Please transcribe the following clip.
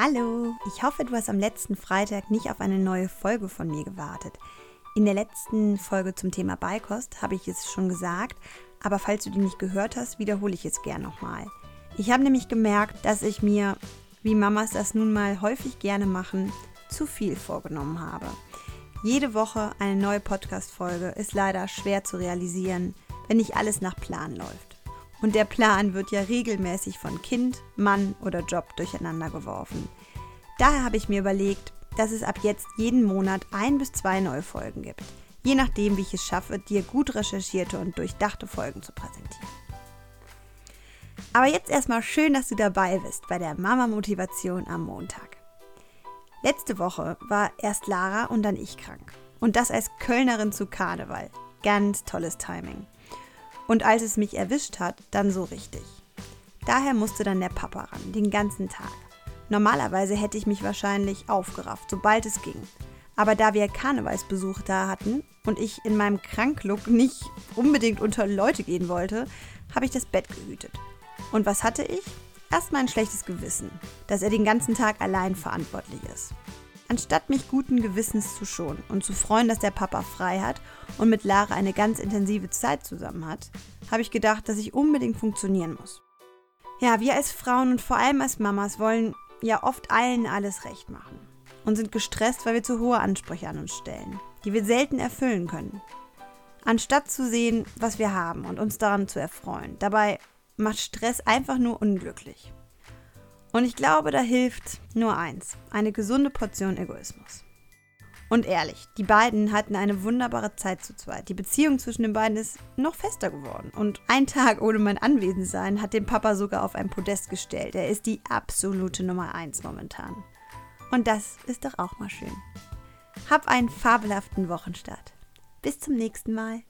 Hallo, ich hoffe, du hast am letzten Freitag nicht auf eine neue Folge von mir gewartet. In der letzten Folge zum Thema Beikost habe ich es schon gesagt, aber falls du die nicht gehört hast, wiederhole ich es gern nochmal. Ich habe nämlich gemerkt, dass ich mir, wie Mamas das nun mal häufig gerne machen, zu viel vorgenommen habe. Jede Woche eine neue Podcast-Folge ist leider schwer zu realisieren, wenn nicht alles nach Plan läuft. Und der Plan wird ja regelmäßig von Kind, Mann oder Job durcheinander geworfen. Daher habe ich mir überlegt, dass es ab jetzt jeden Monat ein bis zwei neue Folgen gibt. Je nachdem, wie ich es schaffe, dir gut recherchierte und durchdachte Folgen zu präsentieren. Aber jetzt erstmal schön, dass du dabei bist bei der Mama Motivation am Montag. Letzte Woche war erst Lara und dann ich krank. Und das als Kölnerin zu Karneval. Ganz tolles Timing. Und als es mich erwischt hat, dann so richtig. Daher musste dann der Papa ran, den ganzen Tag. Normalerweise hätte ich mich wahrscheinlich aufgerafft, sobald es ging. Aber da wir Karnevalsbesuch da hatten und ich in meinem Kranklook nicht unbedingt unter Leute gehen wollte, habe ich das Bett gehütet. Und was hatte ich? Erstmal ein schlechtes Gewissen, dass er den ganzen Tag allein verantwortlich ist. Anstatt mich guten Gewissens zu schonen und zu freuen, dass der Papa frei hat und mit Lara eine ganz intensive Zeit zusammen hat, habe ich gedacht, dass ich unbedingt funktionieren muss. Ja, wir als Frauen und vor allem als Mamas wollen ja oft allen alles recht machen und sind gestresst, weil wir zu hohe Ansprüche an uns stellen, die wir selten erfüllen können. Anstatt zu sehen, was wir haben und uns daran zu erfreuen. Dabei macht Stress einfach nur unglücklich. Und ich glaube, da hilft nur eins, eine gesunde Portion Egoismus. Und ehrlich, die beiden hatten eine wunderbare Zeit zu zweit. Die Beziehung zwischen den beiden ist noch fester geworden. Und ein Tag ohne mein Anwesensein hat den Papa sogar auf ein Podest gestellt. Er ist die absolute Nummer eins momentan. Und das ist doch auch mal schön. Hab einen fabelhaften Wochenstart. Bis zum nächsten Mal.